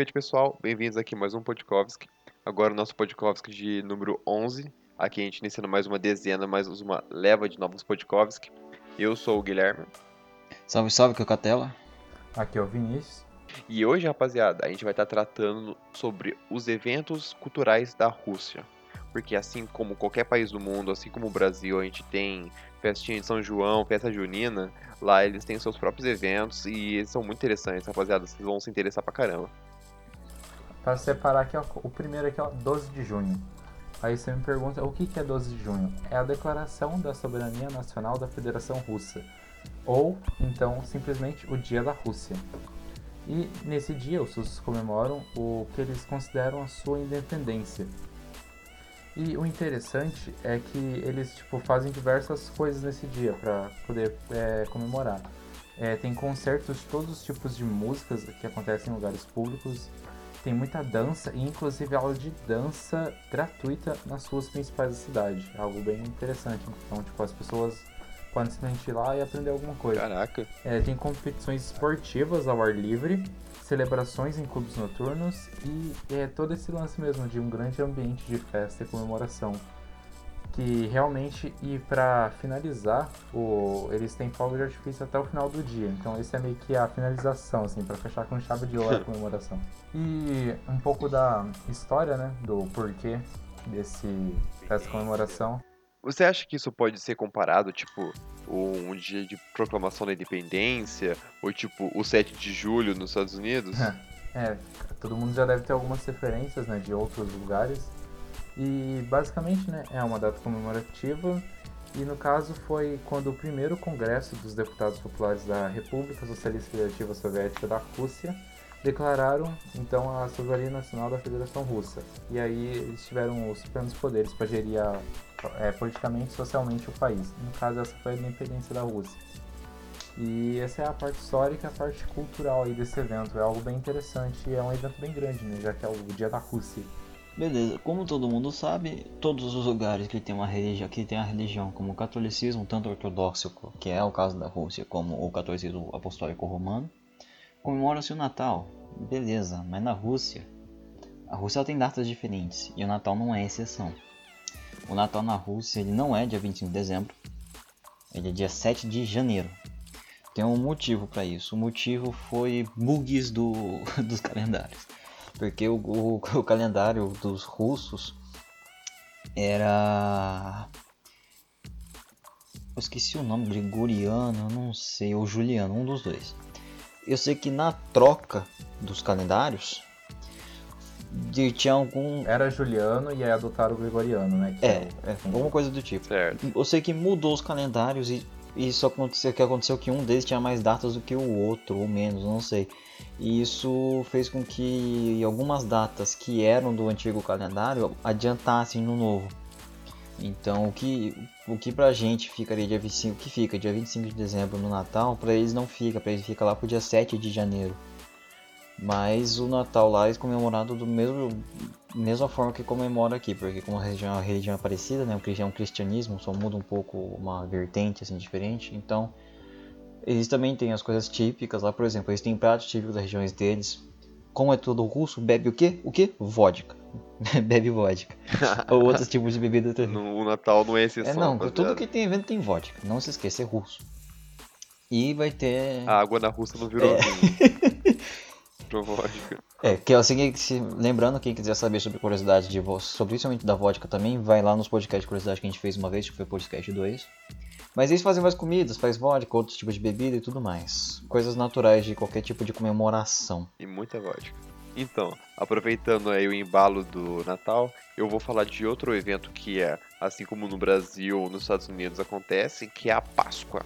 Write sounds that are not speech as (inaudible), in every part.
Privet, pessoal. Bem-vindos aqui a mais um Podkovski. Agora o nosso Podkovski de número 11. Aqui a gente iniciando mais uma dezena, mais uma leva de novos Podkovski. Eu sou o Guilherme. Salve, salve, que é o Catela. Aqui é o Vinícius. E hoje, rapaziada, a gente vai estar tratando sobre os eventos culturais da Rússia. Porque assim como qualquer país do mundo, assim como o Brasil, a gente tem festinha de São João, festa junina, lá eles têm seus próprios eventos e eles são muito interessantes, rapaziada. Vocês vão se interessar pra caramba. Para separar aqui, ó, o primeiro aqui o 12 de junho. Aí você me pergunta o que é 12 de junho? É a declaração da soberania nacional da Federação Russa, ou então simplesmente o Dia da Rússia. E nesse dia os russos comemoram o que eles consideram a sua independência. E o interessante é que eles tipo fazem diversas coisas nesse dia para poder é, comemorar. É, tem concertos de todos os tipos de músicas que acontecem em lugares públicos. Tem muita dança e inclusive aula de dança gratuita nas ruas principais da cidade. Algo bem interessante. Então, tipo, as pessoas podem simplesmente ir lá e aprender alguma coisa. Caraca. É, tem competições esportivas ao ar livre, celebrações em clubes noturnos e é todo esse lance mesmo de um grande ambiente de festa e comemoração. Que realmente, e para finalizar, o, eles têm fogo de artifício até o final do dia. Então, esse é meio que a finalização, assim, para fechar com chave de ouro (laughs) a comemoração. E um pouco da história, né, do porquê desse, dessa comemoração. Você acha que isso pode ser comparado, tipo, um dia de proclamação da independência, ou tipo, o 7 de julho nos Estados Unidos? (laughs) É, todo mundo já deve ter algumas referências, né, de outros lugares. E basicamente, né, é uma data comemorativa. E no caso foi quando o primeiro congresso dos deputados populares da República Socialista Federativa Soviética da Rússia declararam então a soberania nacional da Federação Russa. E aí eles tiveram os plenos poderes para gerir a, é, politicamente e socialmente o país. No caso, essa foi a independência da Rússia. E essa é a parte histórica a parte cultural aí desse evento. É algo bem interessante e é um evento bem grande, né? Já que é o Dia da Rússia. Beleza, como todo mundo sabe, todos os lugares que tem uma religião, que tem a religião como o catolicismo, tanto ortodoxo, que é o caso da Rússia, como o catolicismo apostólico romano, comemora-se o Natal. Beleza, mas na Rússia, a Rússia tem datas diferentes e o Natal não é exceção. O Natal na Rússia ele não é dia 25 de dezembro, ele é dia 7 de janeiro. Tem um motivo para isso. O motivo foi bugs do, (laughs) dos calendários. Porque o, o, (laughs) o calendário dos russos era. Eu esqueci o nome, Gregoriano, eu não sei, ou Juliano, um dos dois. Eu sei que na troca dos calendários de, tinha algum. Era Juliano e aí adotaram o Gregoriano, né? Que É, é, alguma coisa do tipo. Certo. Eu sei que mudou os calendários e isso aconteceu que aconteceu que um deles tinha mais datas do que o outro, ou menos, não sei. E isso fez com que algumas datas que eram do antigo calendário adiantassem no novo. Então, o que o que pra gente ficaria dia 25, que fica dia 25 de dezembro no Natal, pra eles não fica, pra eles fica lá pro dia 7 de janeiro. Mas o Natal lá é comemorado do mesmo mesma forma que comemora aqui, porque como a religião, religião é parecida, né, o é cristianismo, só muda um pouco uma vertente assim diferente. Então, eles também têm as coisas típicas lá, por exemplo, eles têm pratos típicos das regiões deles. Como é todo russo, bebe o quê? O quê? Vodka. (laughs) bebe vodka. (laughs) Ou outros tipos de bebida também. No, o Natal não é É exceção. não, rapaziada. tudo que tem evento tem vodka. Não se esqueça, é russo. E vai ter. A água na Rússia não virou É. (laughs) Virou vodka. É, que é se- lembrando, quem quiser saber sobre curiosidade de sobre principalmente da vodka também, vai lá nos podcasts de curiosidade que a gente fez uma vez, que foi o podcast 2. Mas eles fazem mais comidas, faz vodka, outros tipos de bebida e tudo mais. Coisas naturais de qualquer tipo de comemoração. E muita vodka. Então, aproveitando aí o embalo do Natal, eu vou falar de outro evento que é, assim como no Brasil ou nos Estados Unidos acontece, que é a Páscoa.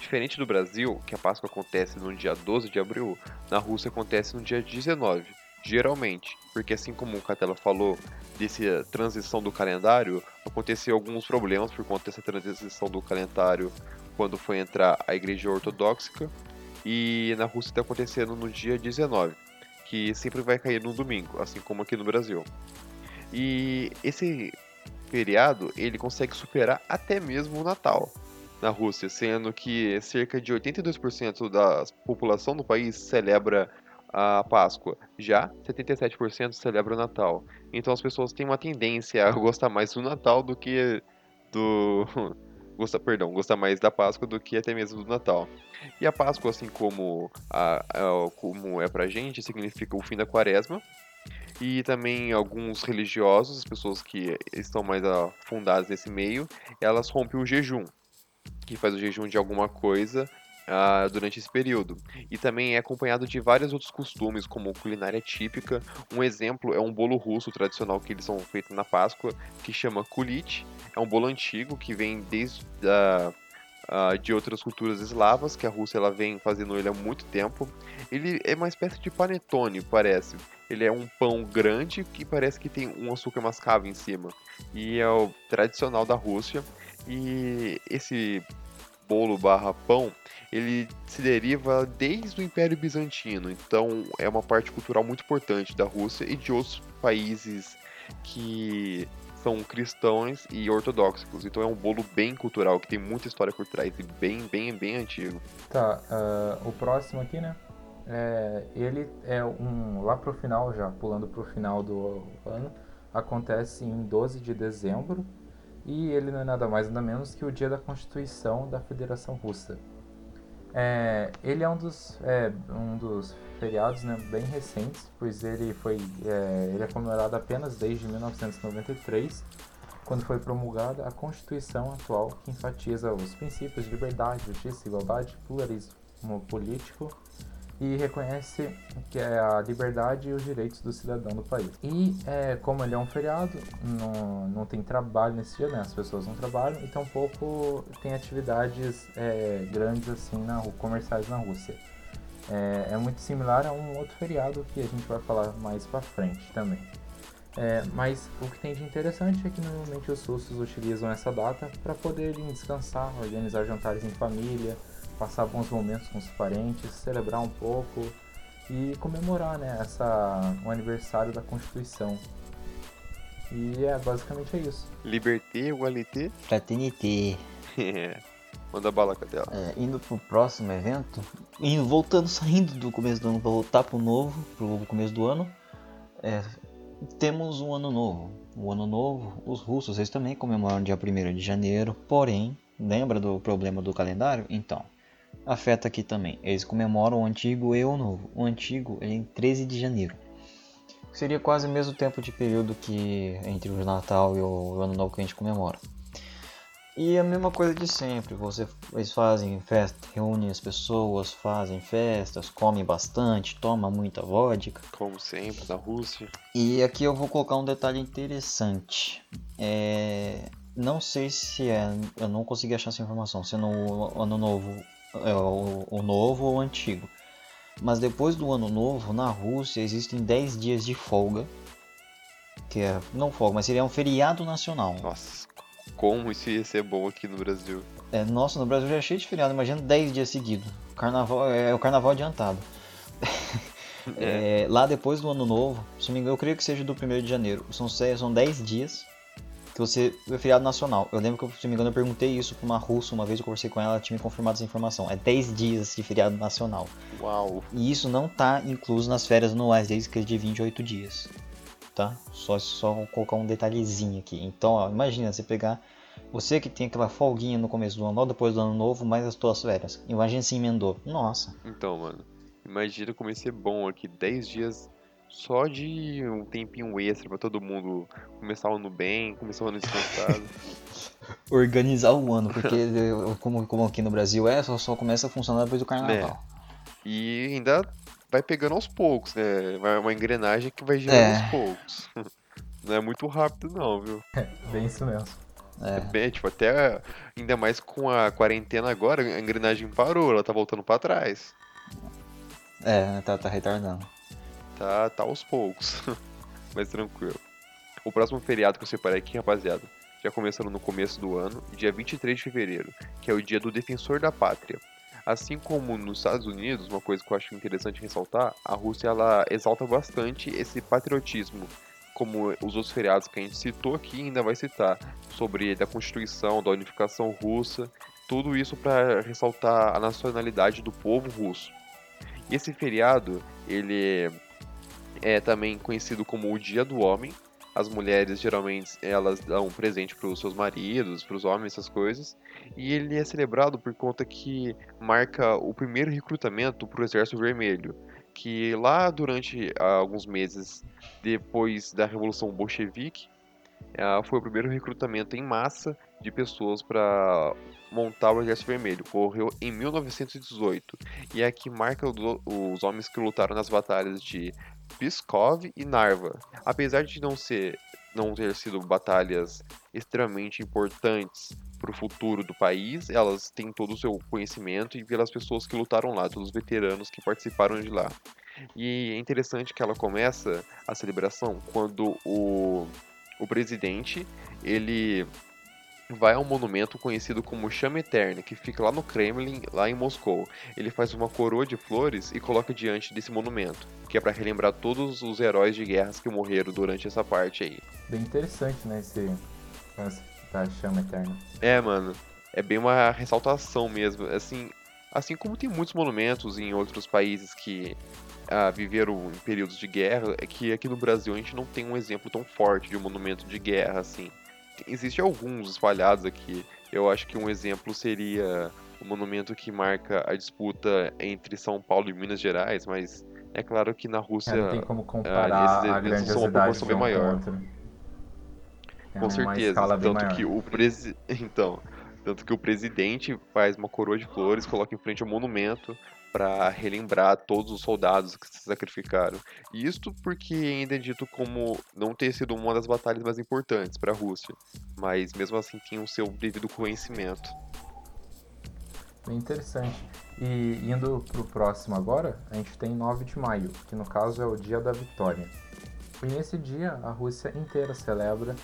Diferente do Brasil, que a Páscoa acontece no dia 12 de abril, na Rússia acontece no dia 19, geralmente, porque assim como o Catela falou, dessa transição do calendário, aconteceu alguns problemas por conta dessa transição do calendário quando foi entrar a Igreja Ortodoxa, e na Rússia está acontecendo no dia 19 que sempre vai cair no domingo, assim como aqui no Brasil. E esse feriado ele consegue superar até mesmo o Natal na Rússia, sendo que cerca de 82% da população do país celebra a Páscoa. Já 77% celebra o Natal. Então as pessoas têm uma tendência a gostar mais do Natal do que do (laughs) gosta, perdão, gosta mais da Páscoa do que até mesmo do Natal. E a Páscoa, assim como, a, a, como é pra gente, significa o fim da quaresma. E também alguns religiosos, as pessoas que estão mais afundadas nesse meio, elas rompem o jejum, que faz o jejum de alguma coisa Uh, durante esse período. E também é acompanhado de vários outros costumes, como culinária típica. Um exemplo é um bolo russo tradicional que eles são feitos na Páscoa, que chama kulit. É um bolo antigo que vem desde uh, uh, de outras culturas eslavas, que a Rússia ela vem fazendo ele há muito tempo. Ele é uma espécie de panetone, parece. Ele é um pão grande que parece que tem um açúcar mascavo em cima. E é o tradicional da Rússia. E esse bolo barra pão, ele se deriva desde o Império Bizantino, então é uma parte cultural muito importante da Rússia e de outros países que são cristãos e ortodoxos. Então é um bolo bem cultural, que tem muita história por trás e bem, bem, bem antigo. Tá, uh, o próximo aqui, né? É, ele é um. Lá pro final, já pulando pro final do ano, acontece em 12 de dezembro e ele não é nada mais nada menos que o dia da Constituição da Federação Russa. É, ele é um dos, é, um dos feriados né, bem recentes, pois ele foi é, ele é comemorado apenas desde 1993, quando foi promulgada a Constituição atual que enfatiza os princípios de liberdade, justiça, igualdade, pluralismo político e reconhece que é a liberdade e os direitos do cidadão do país. E é, como ele é um feriado, não, não tem trabalho nesse dia, né? As pessoas não trabalham e tampouco tem atividades é, grandes assim na, comerciais na Rússia. É, é, muito similar a um outro feriado que a gente vai falar mais para frente também. É, mas o que tem de interessante é que normalmente os russos utilizam essa data para poderem descansar, organizar jantares em família, passar bons momentos com os parentes, celebrar um pouco e comemorar né, essa, o aniversário da Constituição. E é basicamente é isso. Liberté, igualité. Fraternité. (laughs) Manda bala, Cadela. É, indo pro próximo evento, indo, voltando, saindo do começo do ano para voltar pro novo, pro começo do ano, é, temos um ano novo. O ano novo, os russos eles também comemoram dia 1 de janeiro, porém, lembra do problema do calendário? Então, afeta aqui também. Eles comemoram o antigo e o novo. O antigo é em 13 de janeiro. Seria quase o mesmo tempo de período que entre o Natal e o Ano Novo que a gente comemora. E a mesma coisa de sempre, você, eles fazem festa, reúnem as pessoas, fazem festas, comem bastante, tomam muita vodka. Como sempre, na Rússia. E aqui eu vou colocar um detalhe interessante. É, não sei se é, eu não consegui achar essa informação, se no ano novo é o, o novo ou o antigo. Mas depois do ano novo, na Rússia existem 10 dias de folga. Que é, não folga, mas seria um feriado nacional. Nossa, como isso ia ser bom aqui no Brasil. É, nossa, no Brasil já é cheio de feriado, imagina 10 dias seguidos. Carnaval, é, é o carnaval adiantado. (laughs) É. É, lá depois do ano novo, se não me engano, eu creio que seja do 1 de janeiro. São, são 10 dias que você é feriado nacional. Eu lembro que, se não me engano, eu perguntei isso para uma russa uma vez, eu conversei com ela, ela tinha me confirmado essa informação. É 10 dias de feriado nacional. Uau! E isso não tá incluso nas férias anuais deles, que é de 28 dias. Tá? Só, só colocar um detalhezinho aqui. Então, ó, imagina você pegar. Você que tem aquela folguinha no começo do ano, ou depois do ano novo, mais as tuas férias. Imagina se emendou. Nossa. Então, mano. Imagina como ia ser bom aqui. 10 dias só de um tempinho extra pra todo mundo começar o ano bem, começar o ano descansado. (laughs) Organizar o ano, porque (laughs) como, como aqui no Brasil é, só, só começa a funcionar depois do carnaval. É. E ainda vai pegando aos poucos, né? Vai uma engrenagem que vai girando é. aos poucos. (laughs) Não é muito rápido não, viu? É, bem isso mesmo. É. é bem, tipo, até ainda mais com a quarentena agora, a engrenagem parou, ela tá voltando para trás. É, tá, tá retardando. Tá, tá aos poucos. (laughs) Mas tranquilo. O próximo feriado que eu separei aqui, rapaziada, já começando no começo do ano, dia 23 de fevereiro, que é o dia do Defensor da Pátria. Assim como nos Estados Unidos, uma coisa que eu acho interessante ressaltar, a Rússia ela exalta bastante esse patriotismo, como os outros feriados que a gente citou aqui ainda vai citar, sobre a Constituição, da unificação russa, tudo isso para ressaltar a nacionalidade do povo russo. E esse feriado, ele é também conhecido como o Dia do Homem. As mulheres geralmente elas dão um presente para os seus maridos, para os homens, essas coisas. E ele é celebrado por conta que marca o primeiro recrutamento para o Exército Vermelho, que lá durante ah, alguns meses depois da Revolução Bolchevique ah, foi o primeiro recrutamento em massa de pessoas para montar o Exército Vermelho. Ocorreu em 1918 e é que marca os homens que lutaram nas batalhas de Pskov e Narva. Apesar de não ser não ter sido batalhas extremamente importantes para o futuro do país, elas têm todo o seu conhecimento e pelas pessoas que lutaram lá, todos os veteranos que participaram de lá. E é interessante que ela começa a celebração quando o, o presidente ele vai a um monumento conhecido como Chama Eterna, que fica lá no Kremlin, lá em Moscou. Ele faz uma coroa de flores e coloca diante desse monumento, que é para relembrar todos os heróis de guerras que morreram durante essa parte aí. Bem interessante, né, esse da Chama Eterna. É, mano, é bem uma ressaltação mesmo, assim, assim como tem muitos monumentos em outros países que ah, viveram em períodos de guerra, é que aqui no Brasil a gente não tem um exemplo tão forte de um monumento de guerra assim. Existem alguns espalhados aqui. Eu acho que um exemplo seria o monumento que marca a disputa entre São Paulo e Minas Gerais, mas é claro que na Rússia é, não tem como comparar uh, a grandiosidade uma proporção bem maior. Com, com certeza, tanto maior. que o presi... (laughs) então, tanto que o presidente faz uma coroa de flores, coloca em frente ao monumento para relembrar todos os soldados que se sacrificaram. E isto porque ainda é dito como não ter sido uma das batalhas mais importantes para a Rússia, mas mesmo assim tinha o seu devido conhecimento. Bem interessante. E indo para o próximo agora, a gente tem 9 de maio, que no caso é o Dia da Vitória. E nesse dia a Rússia inteira celebra,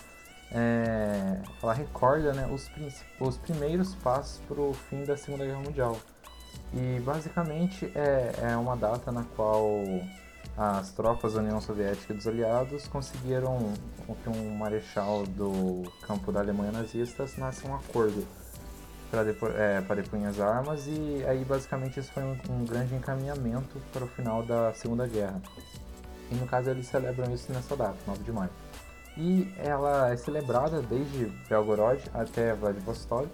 é, ela recorda né, os, os primeiros passos para o fim da Segunda Guerra Mundial. E basicamente é, é uma data na qual as tropas da União Soviética e dos aliados conseguiram que um marechal do campo da Alemanha nazista assinasse um acordo para é, depunhar as armas e aí basicamente isso foi um, um, grande encaminhamento para o final da Segunda Guerra. E no caso eles celebram isso nessa data, 9 de maio. E ela é celebrada desde Belgorod até Vladivostok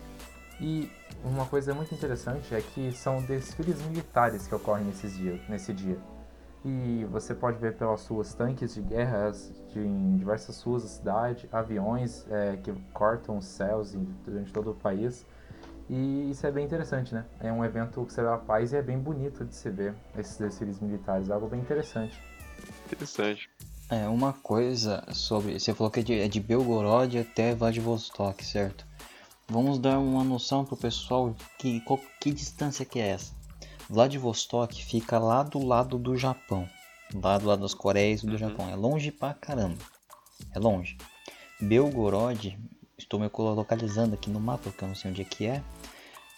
e uma coisa muito interessante é que são desfiles militares que ocorrem nesses dias, nesse dia. E você pode ver pelas ruas tanques de guerras de, em diversas ruas da cidade, aviões é, que cortam os céus durante todo o país. E isso é bem interessante, né? É um evento que celebra a paz e é bem bonito de se ver esses desfiles militares, algo bem interessante. Interessante. É, uma coisa sobre. Você falou que é de, é de Belgorod até Vladivostok, certo? Vamos dar uma noção pro pessoal que qual, que distância que é essa. Vladivostok fica lá do lado do Japão, lá do lado das Coreias do uhum. Japão. É longe pra caramba. É longe. Belgorod, estou me localizando aqui no mapa, porque eu não sei onde é que é,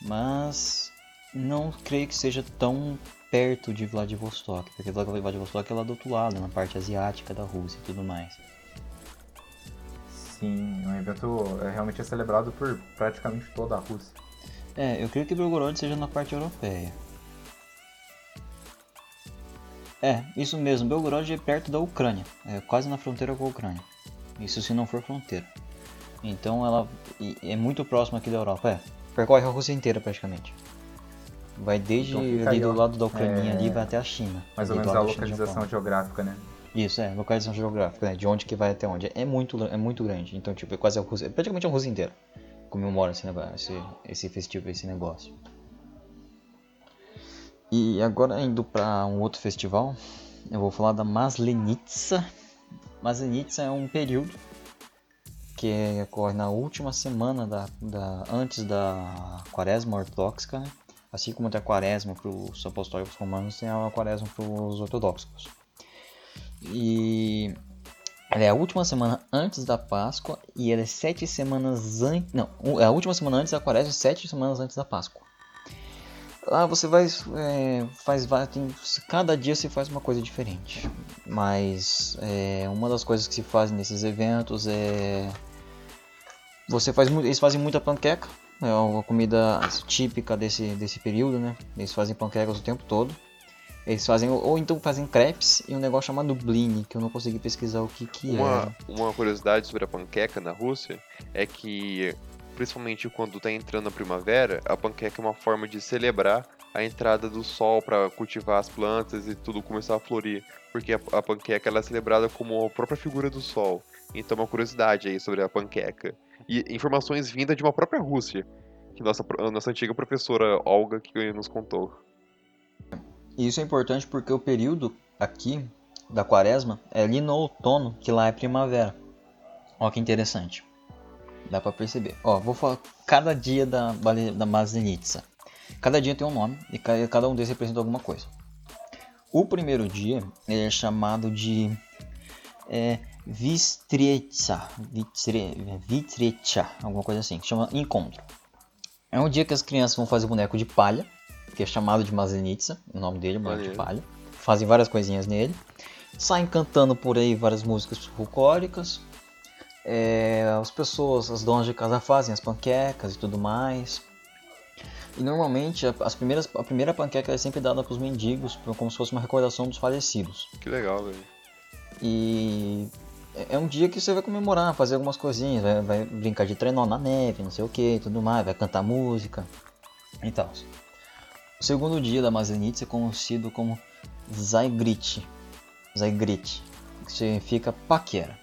mas não creio que seja tão perto de Vladivostok, porque Vladivostok é lá do outro lado, na parte asiática da Rússia e tudo mais. Sim, um evento é, realmente é celebrado por praticamente toda a Rússia. É, eu creio que Belgorod seja na parte europeia. É, isso mesmo, Belgorod é perto da Ucrânia, é quase na fronteira com a Ucrânia. Isso se não for fronteira. Então ela é muito próxima aqui da Europa, é. Percorre a Rússia inteira praticamente. Vai desde então ali do lado da Ucrânia é... ali vai até a China. Mais ou menos a localização geográfica, né? Isso, é, localização geográfica, né? De onde que vai até onde. É muito, é muito grande. Então, tipo, é quase a Rússia, é praticamente a Rússia inteira comemora esse, esse, esse festival, esse negócio. E agora indo para um outro festival, eu vou falar da Maslenitsa. Maslenitsa é um período que ocorre na última semana da, da antes da quaresma ortodoxa, né? assim como tem a quaresma para os apostólicos romanos, tem a quaresma para os ortodoxos. E ela é a última semana antes da Páscoa e ela é sete semanas antes. Não, é a última semana antes da Quaresma sete semanas antes da Páscoa. Lá você vai. É, faz tem, Cada dia se faz uma coisa diferente. Mas é, uma das coisas que se fazem nesses eventos é. Você faz Eles fazem muita panqueca. É uma comida típica desse, desse período, né? Eles fazem panquecas o tempo todo. Eles fazem, ou então fazem crepes e um negócio chamado blini, que eu não consegui pesquisar o que que Uma, é. uma curiosidade sobre a panqueca na Rússia é que, principalmente quando tá entrando a primavera, a panqueca é uma forma de celebrar a entrada do sol para cultivar as plantas e tudo começar a florir. Porque a, a panqueca ela é celebrada como a própria figura do sol. Então, uma curiosidade aí sobre a panqueca. E informações vindas de uma própria Rússia, que nossa, nossa antiga professora Olga que nos contou. E isso é importante porque o período aqui da quaresma é ali no outono, que lá é primavera. Ó que interessante. Dá pra perceber. Ó, vou falar cada dia da, da Maslenitsa. Cada dia tem um nome e ca- cada um deles representa alguma coisa. O primeiro dia é chamado de é, Vitrecha, alguma coisa assim, chama Encontro. É um dia que as crianças vão fazer boneco de palha, que é chamado de Maslenitsa, o nome dele, boneco de palha. Fazem várias coisinhas nele. Saem cantando por aí várias músicas folclóricas. É, as pessoas, as donas de casa fazem as panquecas e tudo mais. E normalmente a- as primeiras, a primeira panqueca é sempre dada para os mendigos, como se fosse uma recordação dos falecidos. Que legal, velho. E é é um dia que você vai comemorar, fazer algumas coisinhas, vai, vai brincar de trenó na neve, não sei o que, tudo mais, vai cantar música e tal. O segundo dia da Mazenitsa é conhecido como Zaigrit, Zaigrit, que significa paquera.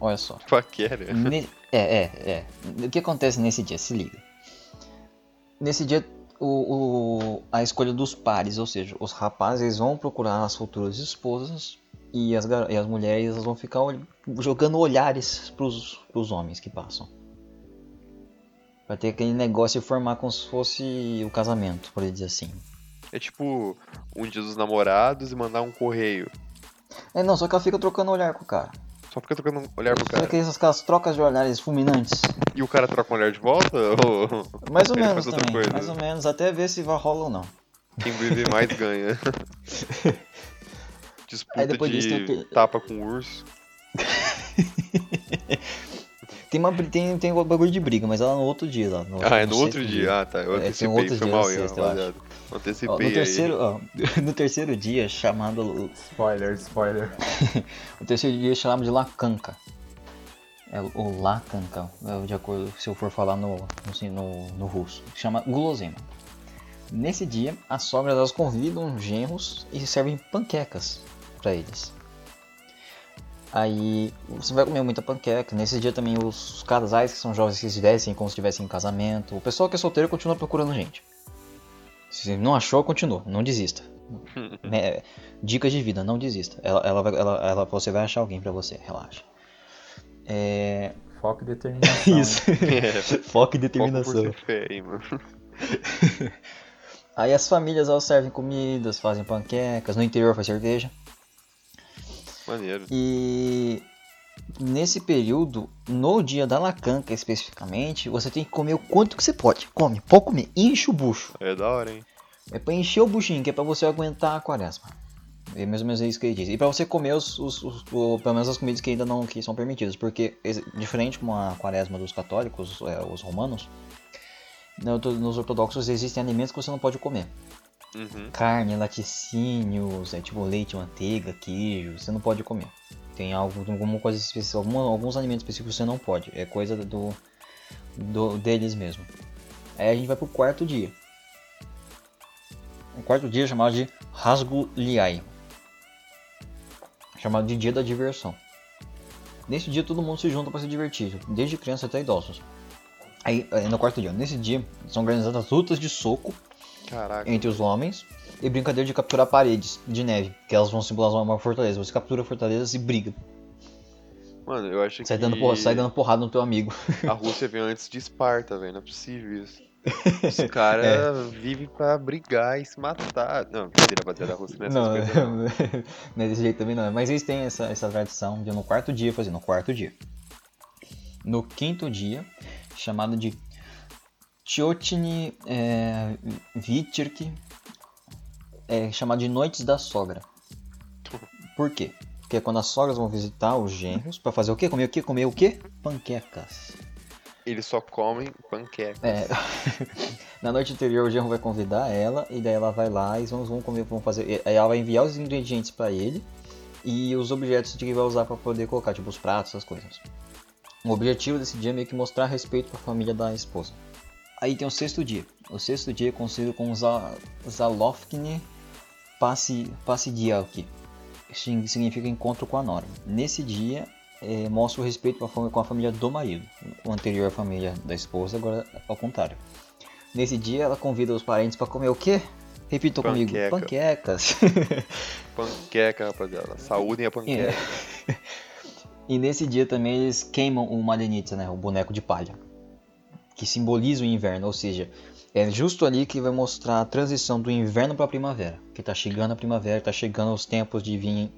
Olha só. Paquera. Ne- É, é, é. O que acontece nesse dia? Se liga. Nesse dia, o, o- a escolha dos pares, ou seja, os rapazes vão procurar as futuras esposas e as, e as mulheres elas vão ficar ol- jogando olhares pros, pros homens que passam. Vai ter aquele negócio de formar como se fosse o casamento, por dizer assim. É tipo um dia dos namorados e mandar um correio. É, não, só que ela fica trocando olhar com o cara. Só fica trocando um olhar pro Só cara. que essas aquelas trocas de olhares fulminantes. E o cara troca um olhar de volta? Ou (laughs) Mais ou Ele menos também, coisa. mais ou menos, até ver se vai rola ou não. quem vive mais ganha? (laughs) Disputa Aí depois disso tem o de tapa com urso. (laughs) Tem, uma, tem, tem um bagulho de briga, mas ela no outro dia lá. No, Ah, é no outro dia. Ah, tá. Eu É, antecipei, outro foi dia mal sexta, eu rapaziada. Ó, Antecipei no, aí. terceiro, ó, (laughs) no terceiro dia, chamado. Spoiler, spoiler. (laughs) O terceiro dia chamado de Lacanca. É o Lacanca, é, de acordo se eu for falar no, no, no, no russo. Chama gulosema. Nesse dia, as sogras elas convidam os genros e servem panquecas para eles. Aí você vai comer muita panqueca. Nesse dia também os casais que são jovens que se vestem como se estivessem em casamento. O pessoal que é solteiro continua procurando gente. Se não achou, continua, não desista. (laughs) É, dicas de vida, não desista. Ela, ela, ela, ela- você vai achar alguém pra você, relaxa. É, Foco e (laughs) determinação. isso. É, Foco e Foco determinação. por ser fé aí, mano. (laughs) Aí as famílias elas servem comidas, fazem panquecas, no interior faz cerveja. Maneiro. E nesse período, no dia da lacanca especificamente, você tem que comer o quanto que você pode. Come, pode comer, enche o bucho. É da hora, hein? É pra encher o buchinho, que é pra você aguentar a quaresma. É mais ou menos isso que ele diz. E pra você comer os, os- os- o- pelo menos as comidas que ainda não que são permitidas. Porque, diferente com a quaresma dos católicos, é, os romanos, no- nos ortodoxos existem alimentos que você não pode comer. Uhum. Carne, laticínios, é, tipo leite, manteiga, queijo, você não pode comer. Tem algo, alguma coisa específica, alguns alimentos específicos você não pode. É coisa do, do deles mesmo. Aí a gente vai pro quarto dia. O quarto dia é chamado de Rasguliai. Chamado de dia da diversão. Nesse dia todo mundo se junta para se divertir, desde criança até idosos. Aí, é, no quarto dia, nesse dia, são organizadas lutas de soco Caraca. entre os homens e brincadeira de capturar paredes de neve, que elas vão simular uma fortaleza. Você captura fortalezas e briga. Mano, eu acho Sai que dando, porra, sai dando porrada no teu amigo. (laughs) a Rússia veio antes de Esparta, velho. Não é possível isso. Os caras (laughs) É. vivem pra brigar e se matar. Não, brincadeira, rapaziada. A Rússia não é Não, coisas, não. (laughs) não é desse jeito também não. Mas eles têm essa, essa tradição de no quarto dia fazer, no quarto dia. No quinto dia, chamado de Tchotny é, Vitirk, é chamado de Noites da Sogra. Por quê? Porque é quando as sogras vão visitar os genros pra fazer o quê? Comer o quê? Comer o quê? Panquecas. Eles só comem panqueca. É, (laughs) Na noite anterior o genro vai convidar ela e daí ela vai lá e vão, vão comer, vão fazer. Aí ela vai enviar os ingredientes pra ele e os objetos que ele vai usar pra poder colocar, tipo os pratos, essas coisas. O objetivo desse dia é meio que mostrar respeito pra família da esposa. Aí tem o sexto dia. O sexto dia é conhecido como Za- Zalofkne Passi- Passidialki. Sim- Significa encontro com a Nora. Nesse dia é, mostra o respeito com a, família do marido. O anterior a família da esposa, agora ao contrário. Nesse dia ela convida os parentes para comer o quê? Repitam comigo, Panqueca. panquecas. (laughs) Panqueca, rapaziada. Saúde a panqueca. (laughs) e nesse dia também eles queimam o Malenitsa, né, o boneco de palha, que simboliza o inverno, ou seja, é justo ali que vai mostrar a transição do inverno para a primavera, que tá chegando a primavera, tá chegando os tempos de vir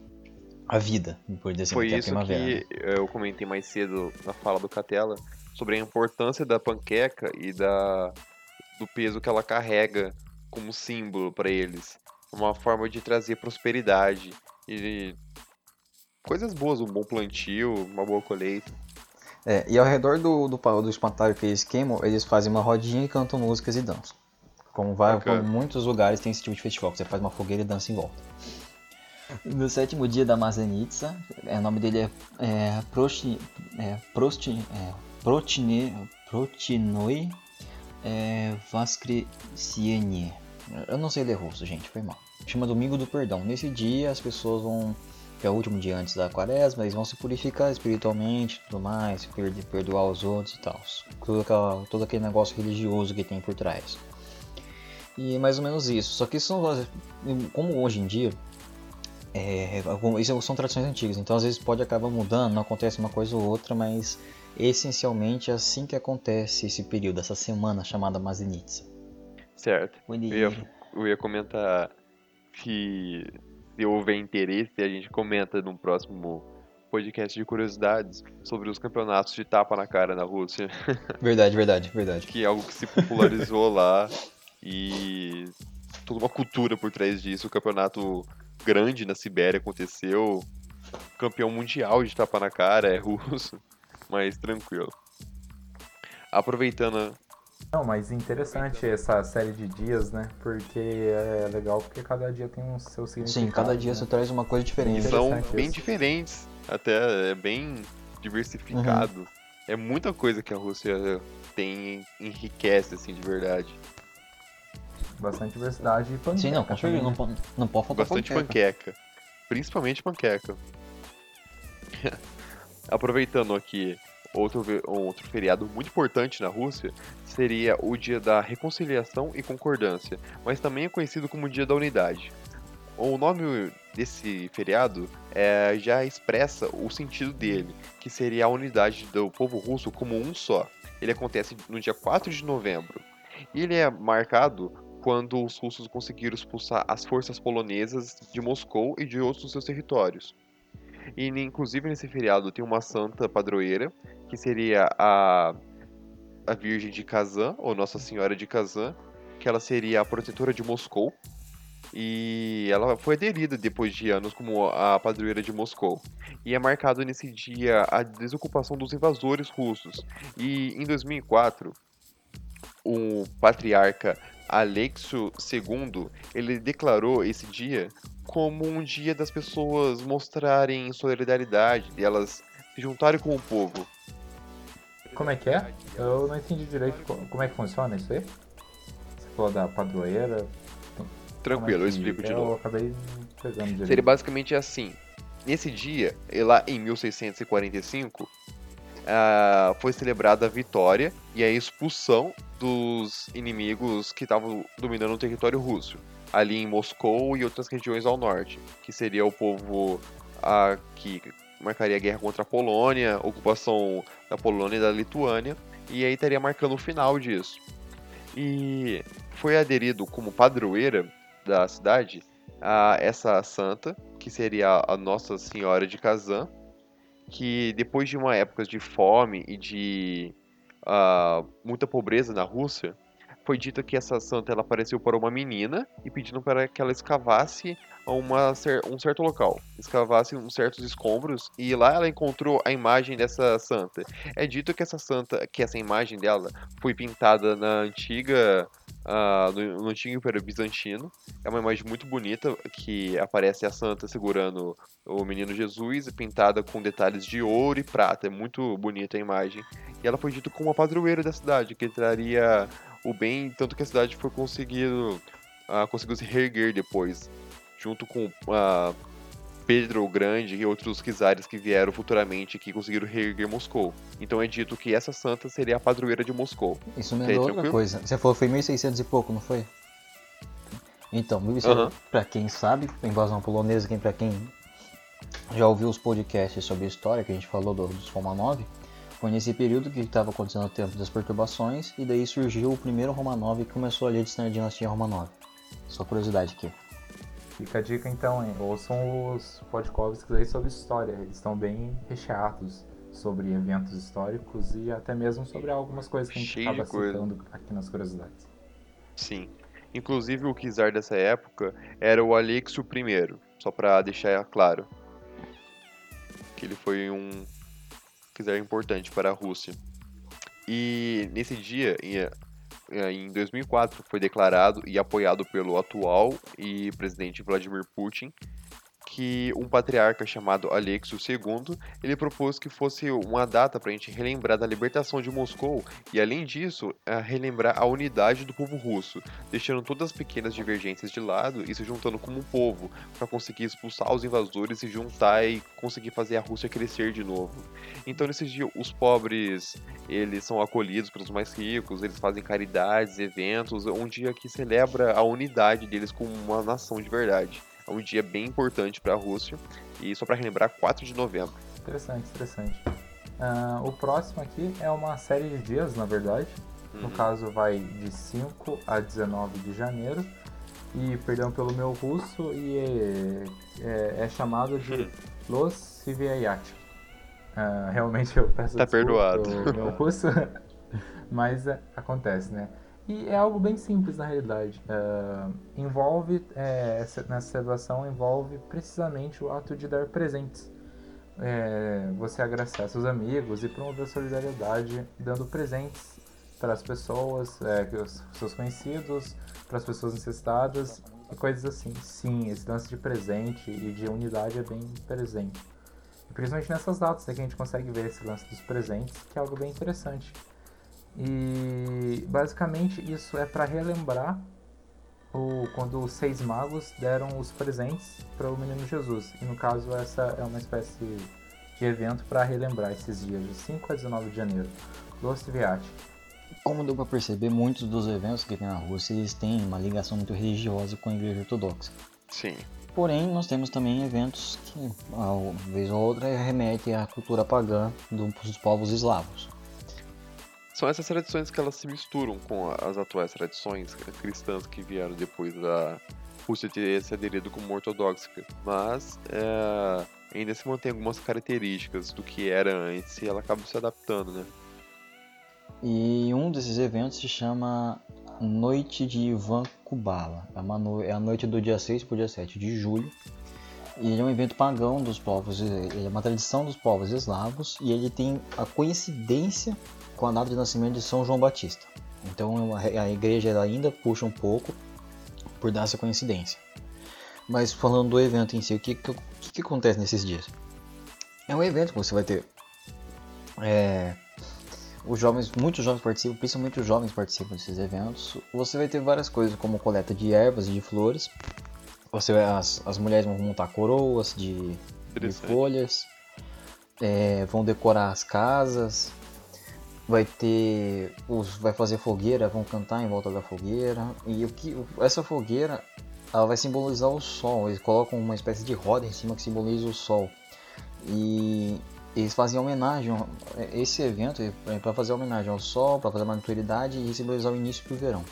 a vida, por dizer assim, Foi que é a isso primavera. né? que eu comentei mais cedo na fala do Catela sobre a importância da panqueca e da do peso que ela carrega como símbolo para eles. Uma forma de trazer prosperidade e coisas boas, um bom plantio, uma boa colheita. É, e ao redor do, do, do espantalho que eles queimam, eles fazem uma rodinha e cantam músicas e dançam. Como, vai, Bacana. como muitos lugares tem esse tipo de festival, que você faz uma fogueira e dança em volta. (laughs) No sétimo dia da Mazenitsa, é, o nome dele é, é, Prosti, é, Prosti, é Protine, Protinoi é. Eu não sei ler russo, gente, foi mal. Chama Domingo do Perdão. Nesse dia as pessoas vão que é o último dia antes da quaresma, eles vão se purificar espiritualmente tudo mais, perdoar os outros e tal. Todo, aquela, todo aquele negócio religioso que tem por trás. E mais ou menos isso. Só que isso são, como hoje em dia, é, isso são tradições antigas, então às vezes pode acabar mudando, não acontece uma coisa ou outra, mas essencialmente é assim que acontece esse período, essa semana chamada Mazenitsa. Certo. Eu ia, eu ia comentar que se houver interesse, a gente comenta num próximo podcast de curiosidades sobre os campeonatos de tapa na cara na Rússia, (laughs) Verdade, verdade, verdade. que é algo que se popularizou lá e toda uma cultura por trás disso. O campeonato grande na Sibéria aconteceu, campeão mundial de tapa na cara é russo, (laughs) mas tranquilo. Aproveitando Não, mas interessante essa série de dias, né? Porque é legal porque cada dia tem um seu significado. Sim, cada dia né? você traz uma coisa diferente. São isso. bem diferentes, até é bem diversificado. Uhum. É muita coisa que a Rússia tem enriquece assim de verdade. Bastante diversidade e panqueca Sim, não, com certeza, também, não, né? po- não pode faltar Bastante panqueca. panqueca. Principalmente panqueca. (laughs) Aproveitando aqui outro, outro feriado muito importante na Rússia seria o Dia da Reconciliação e Concordância, mas também é conhecido como Dia da Unidade. O nome desse feriado é, já expressa o sentido dele, que seria a unidade do povo russo como um só. Ele acontece no dia 4 de novembro. E ele é marcado quando os russos conseguiram expulsar as forças polonesas de Moscou e de outros seus territórios. E inclusive nesse feriado tem uma santa padroeira, que seria a, a Virgem de Kazan, ou Nossa Senhora de Kazan, que ela seria a protetora de Moscou. E ela foi aderida depois de anos como a padroeira de Moscou. E é marcado nesse dia a desocupação dos invasores russos. E em 2004, o patriarca Alexio II, ele declarou esse dia como um dia das pessoas mostrarem solidariedade, delas se juntarem com o povo. Como é que é? Eu não entendi direito co- como é que funciona isso aí. Você falou da padroeira. Tranquilo, eu é que- explico de eu novo. acabei pegando direito. Seria basicamente assim. Nesse dia, lá em 1645, ah, foi celebrada a vitória e a expulsão dos inimigos que estavam dominando o território russo, ali em Moscou e outras regiões ao norte, que seria o povo ah, que marcaria a guerra contra a Polônia, ocupação da Polônia e da Lituânia, e aí estaria marcando o final disso. E foi aderido como padroeira da cidade a essa santa, que seria a Nossa Senhora de Kazan, que depois de uma época de fome e de ah, muita pobreza na Rússia, foi dito que essa santa ela apareceu para uma menina e pedindo para que ela escavasse uma, um certo local, escavasse uns certos escombros e lá ela encontrou a imagem dessa santa. É dito que essa santa, que essa imagem dela foi pintada na antiga Uh, no, no antigo Império Bizantino. É uma imagem muito bonita que aparece a santa segurando o menino Jesus, pintada com detalhes de ouro e prata. É muito bonita a imagem. E ela foi dita como a padroeira da cidade, que traria o bem, tanto que a cidade foi conseguido, uh, conseguiu se reerguer depois, junto com uh, Pedro o Grande e outros czares que vieram futuramente que conseguiram reerguer Moscou. Então é dito que essa santa seria a padroeira de Moscou. Isso me lembra outra coisa. Você falou foi 1600 e pouco, não foi? Então, 1600, uhum. para quem sabe, invasão polonesa, quem para quem já ouviu os podcasts sobre história que a gente falou do, dos Romanov, foi nesse período que estava acontecendo o tempo das perturbações e daí surgiu o primeiro Romanov e começou ali a dinastia Romanov. Só curiosidade aqui. Fica a dica então, hein? ouçam os podcasts aí sobre história. Eles estão bem recheados sobre eventos históricos e até mesmo sobre algumas coisas que a gente Cheio acaba citando aqui nas curiosidades. Sim. Inclusive o czar dessa época era o Alexio I, só para deixar claro. Que ele foi um czar importante para a Rússia. E nesse dia, é, em 2004 foi declarado e apoiado pelo atual e presidente Vladimir Putin que um patriarca chamado Alexio II, ele propôs que fosse uma data para a gente relembrar da libertação de Moscou e, além disso, relembrar a unidade do povo russo, deixando todas as pequenas divergências de lado e se juntando como um povo para conseguir expulsar os invasores, se juntar e conseguir fazer a Rússia crescer de novo. Então, nesses dias, os pobres eles são acolhidos pelos mais ricos, eles fazem caridades, eventos, um dia que celebra a unidade deles como uma nação de verdade. É um dia bem importante para a Rússia. E só para relembrar, 4 de novembro. Interessante, interessante. Uh, o próximo aqui é uma série de dias, na verdade. Uhum. No caso, vai de 5 a 19 de janeiro. E, perdão pelo meu russo, e é, é, é chamado de uhum. Los Siviayat. Uh, realmente eu peço tá perdoado. meu (laughs) russo, mas é, acontece, né? E é algo bem simples na realidade. Uh, envolve, é, essa, nessa celebração, envolve precisamente o ato de dar presentes. É, você agradecer seus amigos e promover solidariedade dando presentes para as pessoas, é, os seus conhecidos, para as pessoas necessitadas e coisas assim. Sim, esse lance de presente e de unidade é bem presente. E principalmente nessas datas é que a gente consegue ver esse lance dos presentes, que é algo bem interessante. E basicamente isso é para relembrar o, quando os seis magos deram os presentes para o menino Jesus. E no caso, essa é uma espécie de evento para relembrar esses dias, de 5 a 19 de janeiro. Los Viati. Como deu para perceber, muitos dos eventos que tem na Rússia eles têm uma ligação muito religiosa com a Igreja Ortodoxa. Sim. Porém, nós temos também eventos que, uma vez ou outra, remetem à cultura pagã dos povos eslavos são essas tradições que elas se misturam com as atuais tradições cristãs que vieram depois da Rússia ter se aderido como ortodoxa. Mas é, ainda se mantém algumas características do que era antes e ela acaba se adaptando, né? E um desses eventos se chama Noite de Ivan Kubala. É, no... é a noite do dia 6 para o dia 7 de julho. E ele é um evento pagão dos povos, ele é uma tradição dos povos eslavos e ele tem a coincidência com a data de nascimento de São João Batista. Então a igreja ainda puxa um pouco por dar essa coincidência. Mas falando do evento em si, o que, que, que acontece nesses dias? É um evento que você vai ter. É, os jovens, muitos jovens participam, principalmente os jovens participam desses eventos. Você vai ter várias coisas como coleta de ervas e de flores. Você as, as mulheres vão montar coroas de, de folhas, é, vão decorar as casas, vai ter os vai fazer fogueira, vão cantar em volta da fogueira e o que essa fogueira ela vai simbolizar o sol. Eles colocam uma espécie de roda em cima que simboliza o sol e eles fazem homenagem esse evento é para fazer homenagem ao sol, para fazer uma maturidade e simbolizar o início do verão.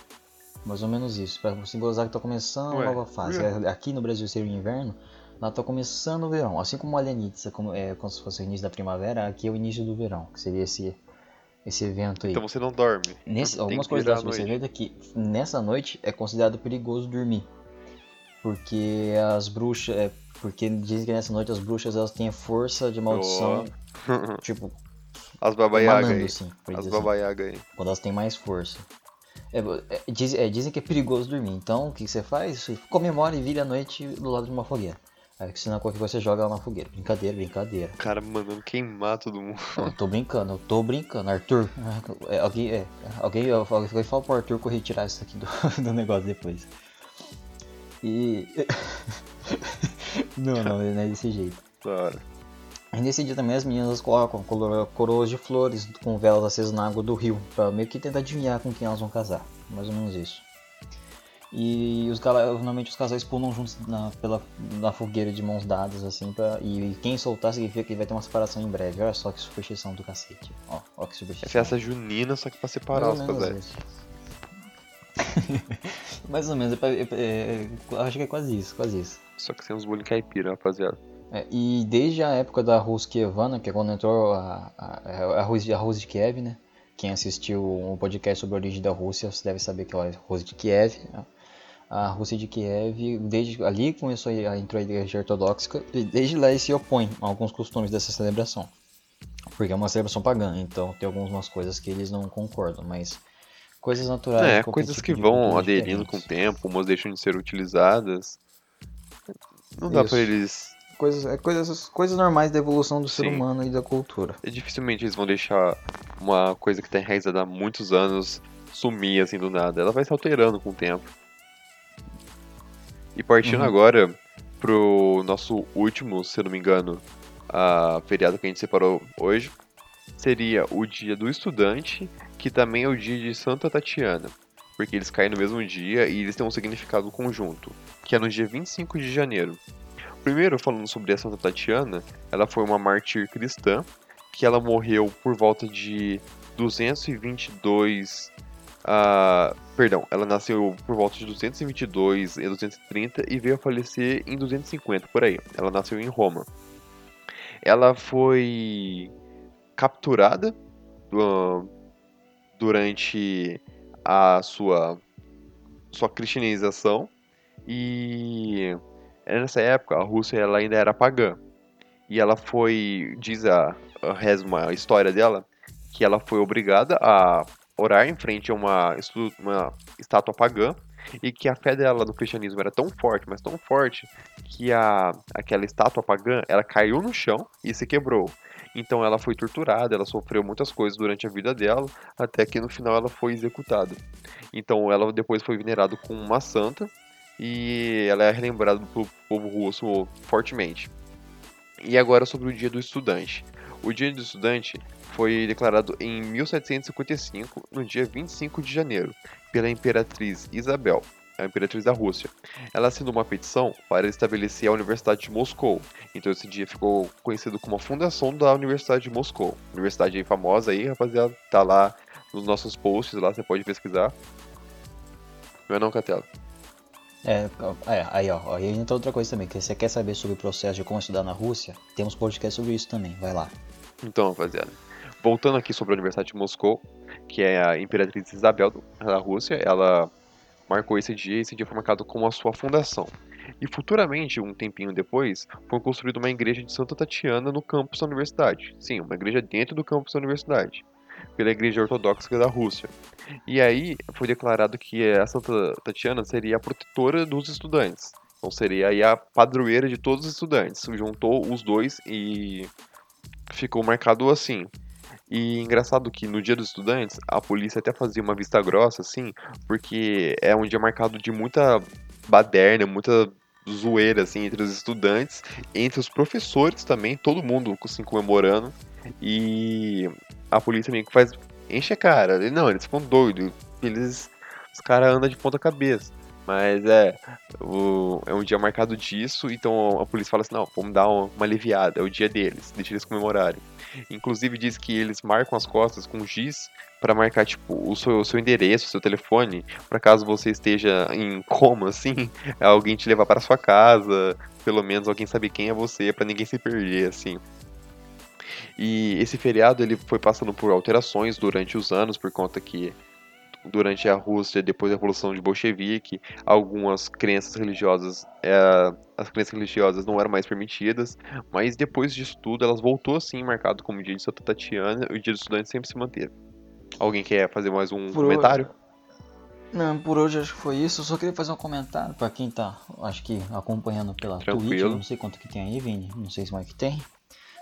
Mais ou menos isso, para simbolizar que está começando uma nova fase. É, aqui no Brasil seria o inverno, lá está começando o verão. Assim como a Alianitza, como, é, como se fosse o início da primavera, aqui é o início do verão, que seria esse esse evento aí. Então você não dorme. Nesse, algumas coisas sobre esse evento é que nessa noite é considerado perigoso dormir. Porque as bruxas. É, porque dizem que nessa noite as bruxas elas têm força de maldição. (laughs) Tipo, As babaiagas aí. assim. As assim, babaiagas aí. quando elas têm mais força. É, é, diz- é, dizem que é perigoso dormir. Então o que você faz? Você comemora e vira a noite do lado de uma fogueira. Aí senão qualquer coisa você joga ela na fogueira. Brincadeira, brincadeira. O cara mandando queimar todo mundo. Eu tô brincando, eu tô brincando. Arthur, é, alguém, é, alguém, alguém fala pro Arthur correr tirar isso aqui do, (laughs) do negócio depois. E. (laughs) não, não, não é desse jeito. Hora. E nesse dia também as meninas colocam coro- coroas de flores com velas acesas na água do rio, pra meio que tentar adivinhar com quem elas vão casar. Mais ou menos isso. E os normalmente os casais pulam juntos na, pela, na fogueira de mãos dadas, assim, pra, e, quem soltar significa que vai ter uma separação em breve. Olha só que superstição do cacete. Ó, ó que É superstição. festa junina, só que pra separar Mais os casais. (laughs) Mais ou menos, é, pra- é- é- é- acho que é quase isso, quase isso. Só que sem os bolinhos caipira, rapaziada. É, e desde a época da Rus Kievana, que é quando entrou a, a, a, Rus, a Rus de Kiev, né? Quem assistiu um podcast sobre a origem da Rússia, você deve saber que é a Rus de Kiev. né? A Rússia de Kiev, desde ali começou a entrar a igreja ortodoxa, e desde lá eles se opõem a alguns costumes dessa celebração. Porque é uma celebração pagã, então tem algumas coisas que eles não concordam, mas coisas naturais. É, coisas tipo que vão cultura aderindo com o tempo, umas deixam de ser utilizadas. Não dá pra eles. Coisas, é coisas, coisas normais da evolução do ser Sim. humano e da cultura. é, Dificilmente eles vão deixar uma coisa que tá enraizada há muitos anos sumir assim do nada. Ela vai se alterando com o tempo. E partindo Uhum. agora pro nosso último, se eu não me engano, a feriado que a gente separou hoje, seria o dia do estudante, que também é o dia de Santa Tatiana. Porque eles caem no mesmo dia e eles têm um significado conjunto, que é no dia 25 de janeiro. Primeiro, falando sobre a Santa Tatiana, ela foi uma mártir cristã, que ela morreu por volta de 222. Ah, perdão, ela nasceu por volta de 222 e 230 e veio a falecer em 250, por aí. Ela nasceu em Roma. Ela foi capturada ah, durante a sua, sua cristianização e nessa época a Rússia ela ainda era pagã e ela foi diz a, a uma história dela que ela foi obrigada a orar em frente a uma, uma estátua pagã e que a fé dela no cristianismo era tão forte, mas tão forte que a, aquela estátua pagã ela caiu no chão e se quebrou. Então ela foi torturada, ela sofreu muitas coisas durante a vida dela, até que no final ela foi executada. Então ela depois foi venerada como uma santa e ela é relembrada pelo povo russo fortemente. E agora sobre o Dia do Estudante. O Dia do Estudante foi declarado em 1755, no dia 25 de janeiro, pela Imperatriz Isabel, a Imperatriz da Rússia. Ela assinou uma petição para estabelecer a Universidade de Moscou. Então esse dia ficou conhecido como a fundação da Universidade de Moscou. Universidade aí famosa aí, rapaziada, tá lá nos nossos posts lá, você pode pesquisar. Não é não, Catela? É, é, aí ó, aí entra outra coisa também, que você quer saber sobre o processo de como estudar na Rússia, temos podcast sobre isso também, vai lá. Então, rapaziada, voltando aqui sobre a Universidade de Moscou, que é a Imperatriz Isabel da Rússia, ela marcou esse dia e esse dia foi marcado como a sua fundação. E futuramente, um tempinho depois, foi construída uma igreja de Santa Tatiana no campus da universidade. Sim, uma igreja dentro do campus da universidade, pela Igreja Ortodoxa da Rússia. E aí foi declarado que a Santa Tatiana seria a protetora dos estudantes. Então seria a padroeira de todos os estudantes. Juntou os dois e ficou marcado assim. E engraçado que no dia dos estudantes, a polícia até fazia uma vista grossa, assim, porque é um dia marcado de muita baderna, muita zoeira, assim, entre os estudantes, entre os professores também, todo mundo, assim, comemorando. E a polícia meio que faz. enche a cara. Não, eles ficam doidos. Eles. Os caras andam de ponta cabeça. Mas é. O, é um dia marcado disso, então a polícia fala assim: não, vamos dar uma, uma aliviada, é o dia deles, deixa eles comemorarem. Inclusive diz que eles marcam as costas com giz para marcar tipo o seu, o seu endereço, o seu telefone, para caso você esteja em coma assim, (laughs) alguém te levar para sua casa, pelo menos alguém sabe quem é você, para ninguém se perder assim. E esse feriado ele foi passando por alterações durante os anos por conta que durante a Rússia, depois da Revolução de Bolchevique, algumas crenças religiosas, é, as crenças religiosas não eram mais permitidas, mas depois disso tudo, elas voltou assim, marcado como dia de Santa Tatiana, e o dia do estudante sempre se manteve. Alguém quer fazer mais um Por comentário? Não, por hoje acho que foi isso. Eu só queria fazer um comentário pra quem tá, acho que acompanhando pela Tranquilo. Twitch. Não sei quanto que tem aí, Vini. Não sei se mais que tem.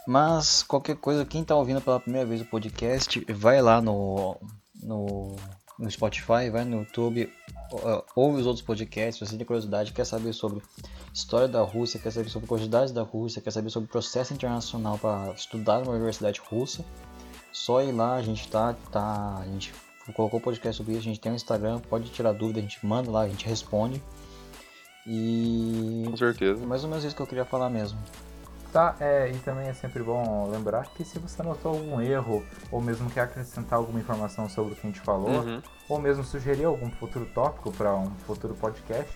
Mas qualquer coisa, quem tá ouvindo pela primeira vez o podcast, vai lá no, no, no Spotify, vai no YouTube, ouve os outros podcasts. Se você tem curiosidade, quer saber sobre história da Rússia, quer saber sobre curiosidades da Rússia, quer saber sobre processo internacional para estudar numa universidade russa, só ir lá. A gente tá, tá, a gente colocou o podcast sobre isso, a gente tem um Instagram, pode tirar dúvida, a gente manda lá, a gente responde. E Com certeza. é mais ou menos isso que eu queria falar mesmo. Tá, é, e também é sempre bom lembrar que se você notou algum erro, ou mesmo quer acrescentar alguma informação sobre o que a gente falou, Uhum. ou mesmo sugerir algum futuro tópico para um futuro podcast,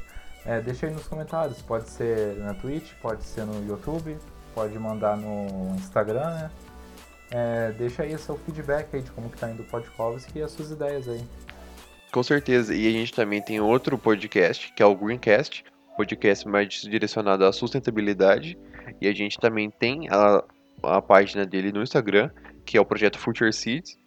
é, deixa aí nos comentários. Pode ser na Twitch, pode ser no YouTube, pode mandar no Instagram, né? É, deixa aí seu feedback aí de como que tá indo o Podkovski e as suas ideias aí. Com certeza. E a gente também tem outro podcast, que é o Greencast, podcast mais direcionado à sustentabilidade. E a gente também tem a, a página dele no Instagram, que é o projeto Future Seeds.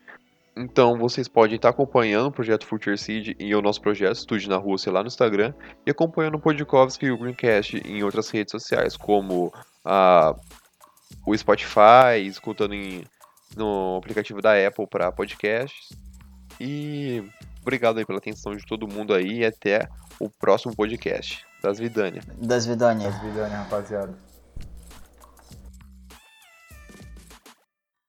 Então vocês podem estar acompanhando o projeto Future Seed e o nosso projeto Estude na Rússia lá no Instagram e acompanhando o Podkovski e o Greencast em outras redes sociais, como a, o Spotify, escutando em, no aplicativo da Apple para podcasts. E obrigado aí pela atenção de todo mundo aí e até o próximo podcast das Vidânia. Das Vidânia. As vidânia, rapaziada.